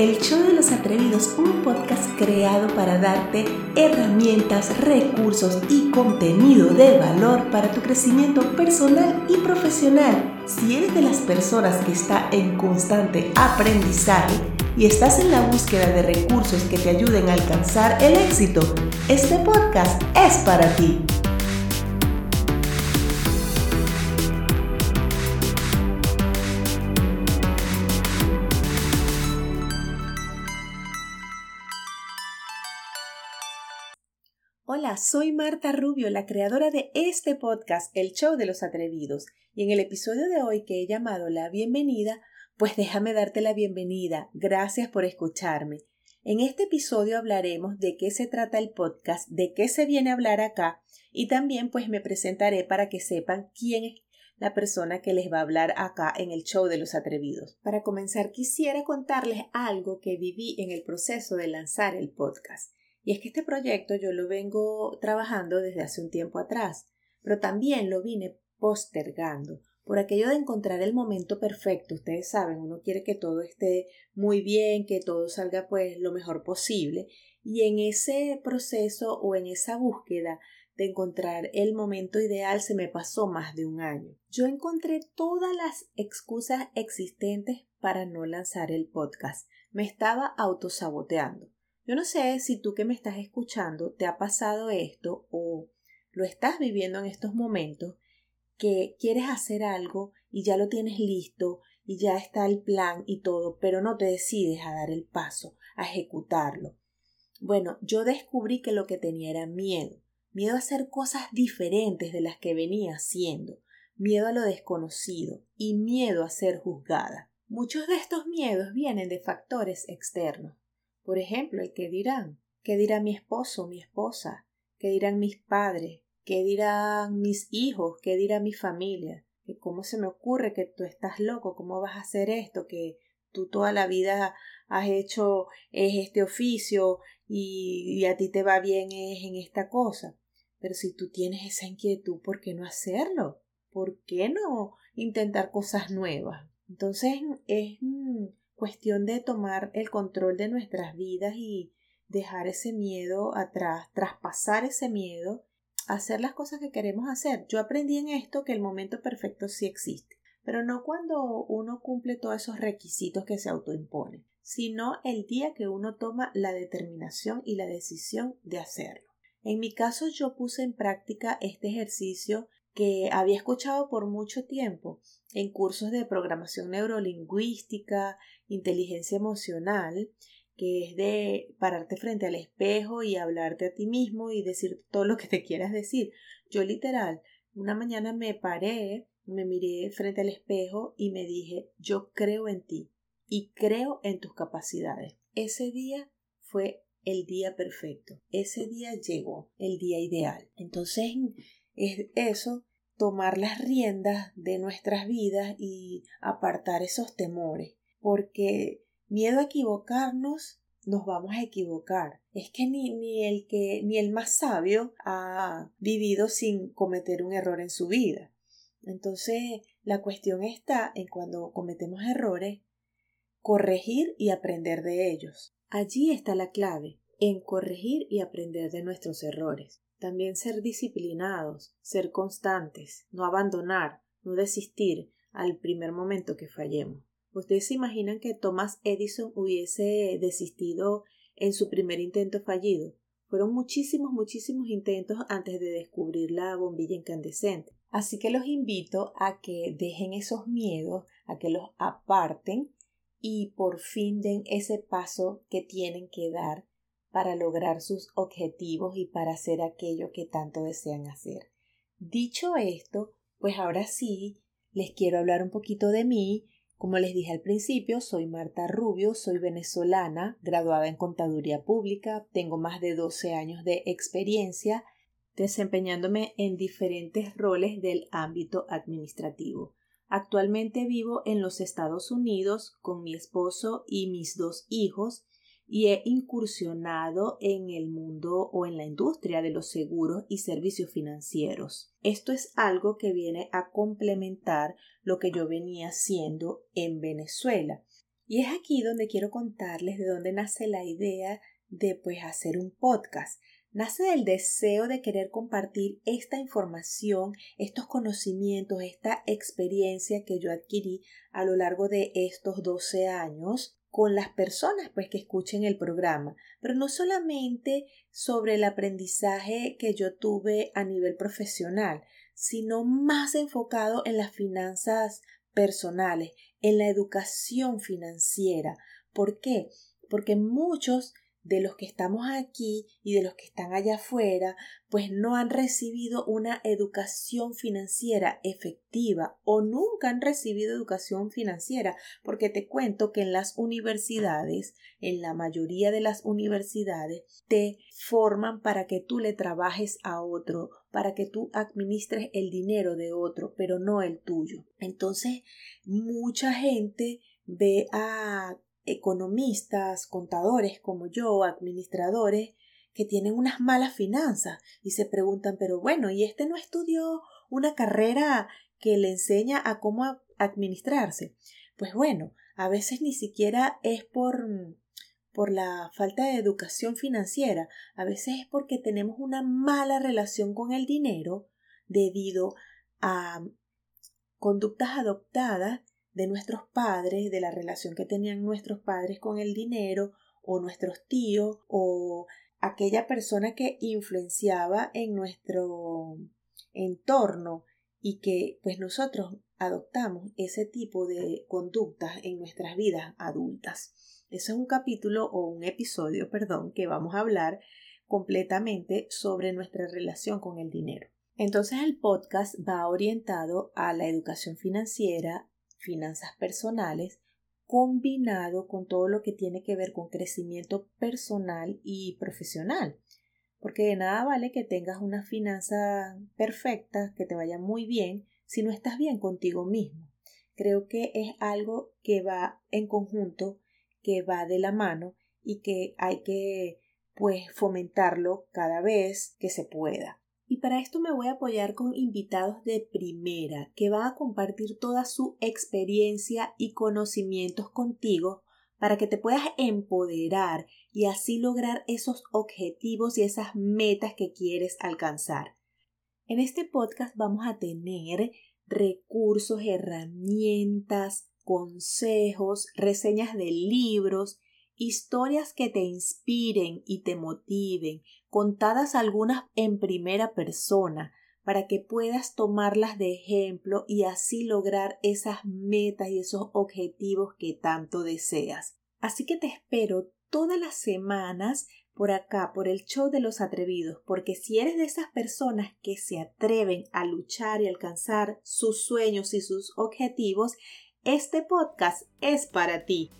El Show de los Atrevidos, un podcast creado para darte herramientas, recursos y contenido de valor para tu crecimiento personal y profesional. Si eres de las personas que está en constante aprendizaje y estás en la búsqueda de recursos que te ayuden a alcanzar el éxito, este podcast es para ti. Hola, soy Marta Rubio, la creadora de este podcast, El Show de los Atrevidos, y en el episodio de hoy que he llamado La Bienvenida, pues déjame darte la bienvenida. Gracias por escucharme. En este episodio hablaremos de qué se trata el podcast, de qué se viene a hablar acá, y también pues me presentaré para que sepan quién es la persona que les va a hablar acá en el show de los atrevidos. Para comenzar quisiera contarles algo que viví en el proceso de lanzar el podcast. Y es que este proyecto yo lo vengo trabajando desde hace un tiempo atrás, pero también lo vine postergando por aquello de encontrar el momento perfecto. Ustedes saben, uno quiere que todo esté muy bien, que todo salga pues lo mejor posible. Y en ese proceso o en esa búsqueda de encontrar el momento ideal se me pasó más de un año. Yo encontré todas las excusas existentes para no lanzar el podcast. Me estaba autosaboteando. Yo no sé si tú que me estás escuchando te ha pasado esto o lo estás viviendo en estos momentos que quieres hacer algo y ya lo tienes listo y ya está el plan y todo, pero no te decides a dar el paso, a ejecutarlo. Bueno, yo descubrí que lo que tenía era miedo, miedo a hacer cosas diferentes de las que venía haciendo, miedo a lo desconocido y miedo a ser juzgada. Muchos de estos miedos vienen de factores externos. Por ejemplo, el que dirán, qué dirá mi esposo, mi esposa, qué dirán mis padres, qué dirán mis hijos, qué dirá mi familia, cómo se me ocurre que tú estás loco, cómo vas a hacer esto, que tú toda la vida has hecho este oficio y, a ti te va bien es en esta cosa. Pero si tú tienes esa inquietud, ¿por qué no hacerlo? ¿Por qué no intentar cosas nuevas? Entonces es cuestión de tomar el control de nuestras vidas y dejar ese miedo atrás, traspasar ese miedo, hacer las cosas que queremos hacer. Yo aprendí en esto que el momento perfecto sí existe, pero no cuando uno cumple todos esos requisitos que se autoimpone, sino el día que uno toma la determinación y la decisión de hacerlo. En mi caso yo puse en práctica este ejercicio que había escuchado por mucho tiempo en cursos de programación neurolingüística, inteligencia emocional, que es de pararte frente al espejo y hablarte a ti mismo y decir todo lo que te quieras decir. Yo literal, una mañana me paré, me miré frente al espejo y me dije, yo creo en ti y creo en tus capacidades. Ese día fue el día perfecto. Ese día llegó, el día ideal. Entonces, es eso, tomar las riendas de nuestras vidas y apartar esos temores, porque miedo a equivocarnos, nos vamos a equivocar. Es que ni, ni el que ni el más sabio ha vivido sin cometer un error en su vida. Entonces, la cuestión está en cuando cometemos errores, corregir y aprender de ellos. Allí está la clave, en corregir y aprender de nuestros errores. También ser disciplinados, ser constantes, no abandonar, no desistir al primer momento que fallemos. ¿Ustedes se imaginan que Thomas Edison hubiese desistido en su primer intento fallido? Fueron muchísimos, muchísimos intentos antes de descubrir la bombilla incandescente. Así que los invito a que dejen esos miedos, a que los aparten y por fin den ese paso que tienen que dar para lograr sus objetivos y para hacer aquello que tanto desean hacer. Dicho esto, pues ahora sí, les quiero hablar un poquito de mí. Como les dije al principio, soy Marta Rubio, soy venezolana, graduada en Contaduría Pública, tengo más de 12 años de experiencia desempeñándome en diferentes roles del ámbito administrativo. Actualmente vivo en los Estados Unidos con mi esposo y mis dos hijos y he incursionado en el mundo o en la industria de los seguros y servicios financieros. Esto es algo que viene a complementar lo que yo venía haciendo en Venezuela. Y es aquí donde quiero contarles de dónde nace la idea de pues hacer un podcast. Nace del deseo de querer compartir esta información, estos conocimientos, esta experiencia que yo adquirí a lo largo de estos 12 años con las personas pues que escuchen el programa, pero no solamente sobre el aprendizaje que yo tuve a nivel profesional, sino más enfocado en las finanzas personales, en la educación financiera. ¿Por qué? Porque muchos de los que estamos aquí y de los que están allá afuera, pues no han recibido una educación financiera efectiva o nunca han recibido educación financiera, porque te cuento que en las universidades, en la mayoría de las universidades, te forman para que tú le trabajes a otro, para que tú administres el dinero de otro, pero no el tuyo. Entonces, mucha gente ve a economistas, contadores como yo, administradores, que tienen unas malas finanzas y se preguntan, pero bueno, ¿y este no estudió una carrera que le enseña a cómo administrarse? Pues bueno, a veces ni siquiera es por por la falta de educación financiera, a veces es porque tenemos una mala relación con el dinero debido a conductas adoptadas de nuestros padres, de la relación que tenían nuestros padres con el dinero, o nuestros tíos, o aquella persona que influenciaba en nuestro entorno y que pues nosotros adoptamos ese tipo de conductas en nuestras vidas adultas. Ese es un capítulo o un episodio, perdón, que vamos a hablar completamente sobre nuestra relación con el dinero. Entonces el podcast va orientado a la educación financiera, finanzas personales, combinado con todo lo que tiene que ver con crecimiento personal y profesional. Porque de nada vale que tengas una finanza perfecta, que te vaya muy bien, si no estás bien contigo mismo. Creo que es algo que va en conjunto, que va de la mano y que hay que pues fomentarlo cada vez que se pueda. Y para esto me voy a apoyar con invitados de primera que van a compartir toda su experiencia y conocimientos contigo para que te puedas empoderar y así lograr esos objetivos y esas metas que quieres alcanzar. En este podcast vamos a tener recursos, herramientas, consejos, reseñas de libros, historias que te inspiren y te motiven, contadas algunas en primera persona, para que puedas tomarlas de ejemplo y así lograr esas metas y esos objetivos que tanto deseas. Así que te espero todas las semanas por acá, por el show de los atrevidos, porque si eres de esas personas que se atreven a luchar y alcanzar sus sueños y sus objetivos, este podcast es para ti.